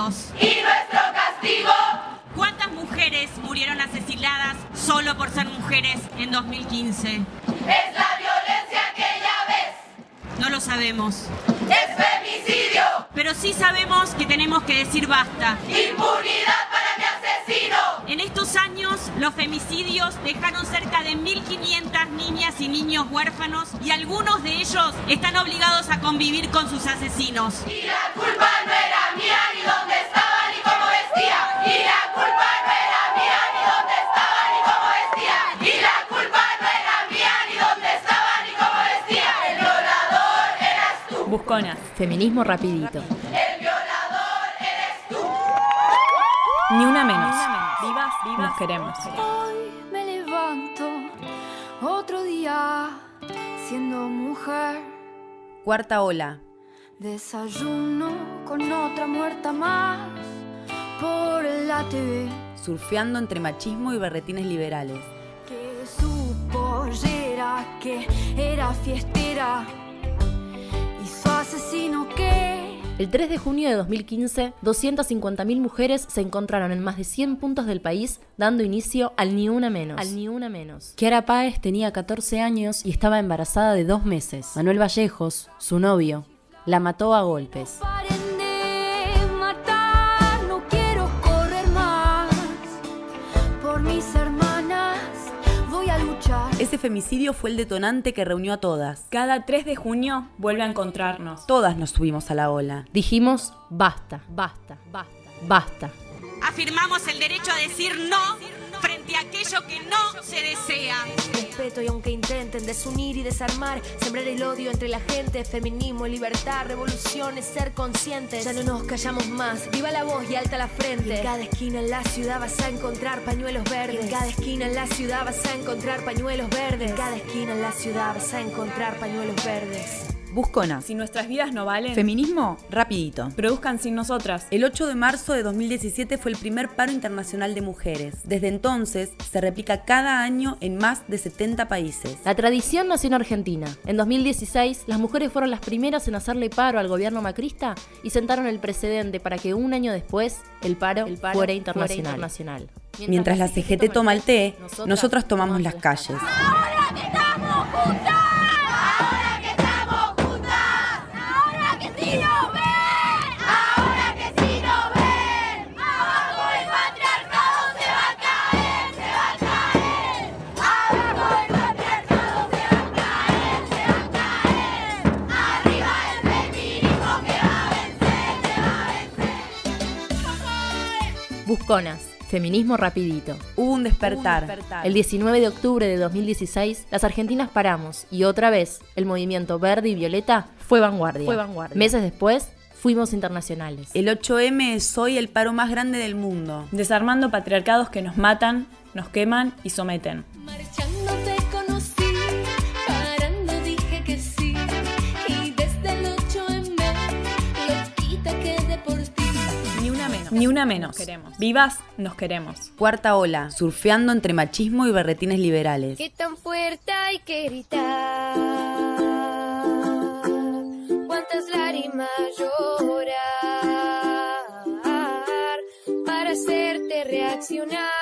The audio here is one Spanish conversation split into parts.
¿Y nuestro castigo? ¿Cuántas mujeres murieron asesinadas solo por ser mujeres en 2015? Es la violencia que ya ves. No lo sabemos. Es femicidio. Pero sí sabemos que tenemos que decir basta. Impunidad para mi asesino. En estos años, los femicidios dejaron cerca de 1.500 niñas y niños huérfanos y algunos de ellos están obligados a convivir con sus asesinos. Y la culpa Feminismo rapidito. El violador eres tú. Ni una menos. Vivas, nos queremos. Hoy me levanto otro día siendo mujer. Cuarta ola. Desayuno con otra muerta más por la TV. Surfeando entre machismo y berretines liberales. Que su pollera que era fiestera El 3 de junio de 2015, 250.000 mujeres se encontraron en más de 100 puntos del país dando inicio al Ni Una Menos. Al Ni Una Menos. Kiara Páez tenía 14 años y estaba embarazada de dos meses. Manuel Vallejos, su novio, la mató a golpes. Ese femicidio fue el detonante que reunió a todas. Cada 3 de junio vuelve a encontrarnos. Todas nos subimos a la ola. Dijimos, basta, basta, basta, basta. Afirmamos el derecho a decir no frente a aquello que no se desea. respeto y aunque intenten desunir y desarmar, sembrar el odio entre la gente, feminismo, libertad, revolución es ser conscientes. Ya no nos callamos más, viva la voz y alta la frente. En cada esquina en la ciudad vas a encontrar pañuelos verdes. En cada esquina en la ciudad vas a encontrar pañuelos verdes. En cada esquina en la ciudad vas a encontrar pañuelos verdes. Busconas. Si nuestras vidas no valen, Feminismo, rapidito. produzcan sin nosotras. El 8 de marzo de 2017 fue el primer paro internacional de mujeres. Desde entonces se replica cada año en más de 70 países. La tradición nació en Argentina. En 2016, las mujeres fueron las primeras en hacerle paro al gobierno macrista y sentaron el precedente para que un año después el paro, fuera internacional. Mientras la CGT toma el té, nosotras tomamos las calles. Feminismo rapidito. Hubo un despertar. El 19 de octubre de 2016, las argentinas paramos y otra vez el movimiento verde y violeta fue vanguardia. Fue vanguardia. Meses después, fuimos internacionales. El 8M es hoy el paro más grande del mundo. Desarmando patriarcados que nos matan, nos queman y someten. Menos. Ni una menos. queremos. Vivas, nos queremos. Cuarta ola, surfeando entre machismo y berretines liberales. ¿Qué tan fuerte hay que gritar? ¿Cuántas lágrimas llorar para hacerte reaccionar?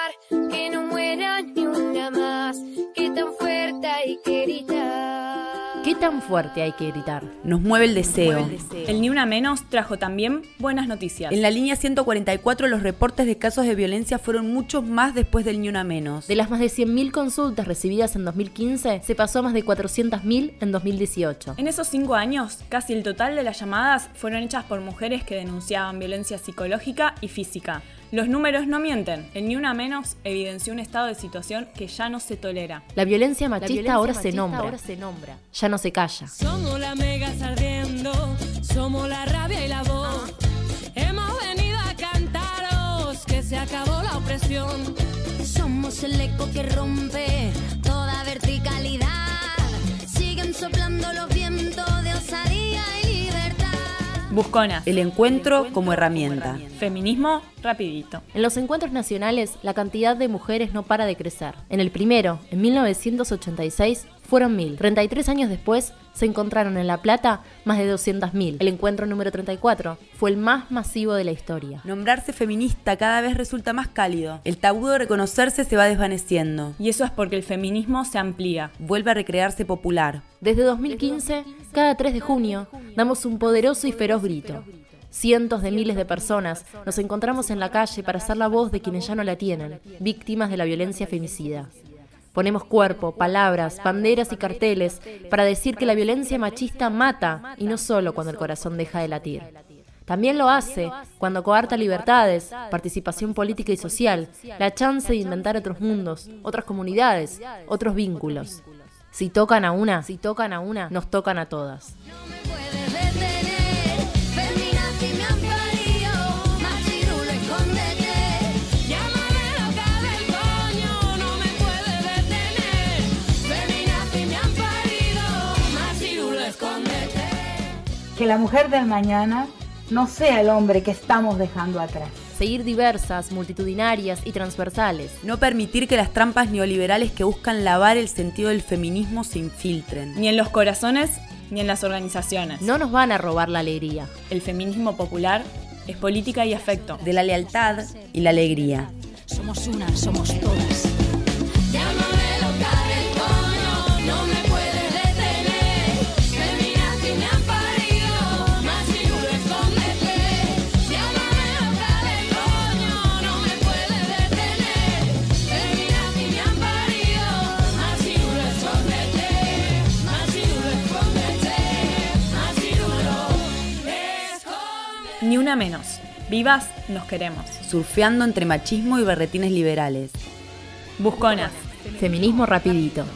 Tan fuerte hay que gritar? Nos mueve el deseo. El Ni Una Menos trajo también buenas noticias. En la línea 144 los reportes de casos de violencia fueron muchos más después del ni una menos. De las más de 100.000 consultas recibidas en 2015, se pasó a más de 400.000 en 2018. En esos cinco años, casi el total de las llamadas fueron hechas por mujeres que denunciaban violencia psicológica y física. Los números no mienten. El Ni Una Menos evidenció un estado de situación que ya no se tolera. La violencia machista, violencia ahora, se machista nombra. ahora se nombra. Ya no se calla. Somos la mega ardiendo, somos la rabia y la voz. Hemos venido a cantaros que se acabó la opresión. Somos el eco que rompe toda verticalidad. Siguen soplando los Busconas. El encuentro como herramienta. Feminismo rapidito. En los encuentros nacionales, la cantidad de mujeres no para de crecer. En el primero, en 1986, fueron mil. 33 años después se encontraron en La Plata más de 200.000. El encuentro número 34 fue el más masivo de la historia. Nombrarse feminista cada vez resulta más cálido. El tabú de reconocerse se va desvaneciendo. Y eso es porque el feminismo se amplía. Vuelve a recrearse popular. Desde 2015, cada 3 de junio, damos un poderoso y feroz grito. Cientos de miles de personas nos encontramos en la calle para ser la voz de quienes ya no la tienen, víctimas de la violencia femicida. Ponemos cuerpo, palabras, banderas y carteles para decir que la violencia machista mata y no solo cuando el corazón deja de latir. También lo hace cuando coarta libertades, participación política y social, la chance de inventar otros mundos, otras comunidades, otros vínculos. Si tocan a una, si tocan a una, nos tocan a todas. Que la mujer del mañana no sea el hombre que estamos dejando atrás. Seguir diversas, multitudinarias y transversales. No permitir que las trampas neoliberales que buscan lavar el sentido del feminismo se infiltren. Ni en los corazones ni en las organizaciones. No nos van a robar la alegría. El feminismo popular es política y afecto. De la lealtad y la alegría. Somos una, somos todas. Una menos. Vivas nos queremos. Surfeando entre machismo y berretines liberales. Busconas. Feminismo rapidito.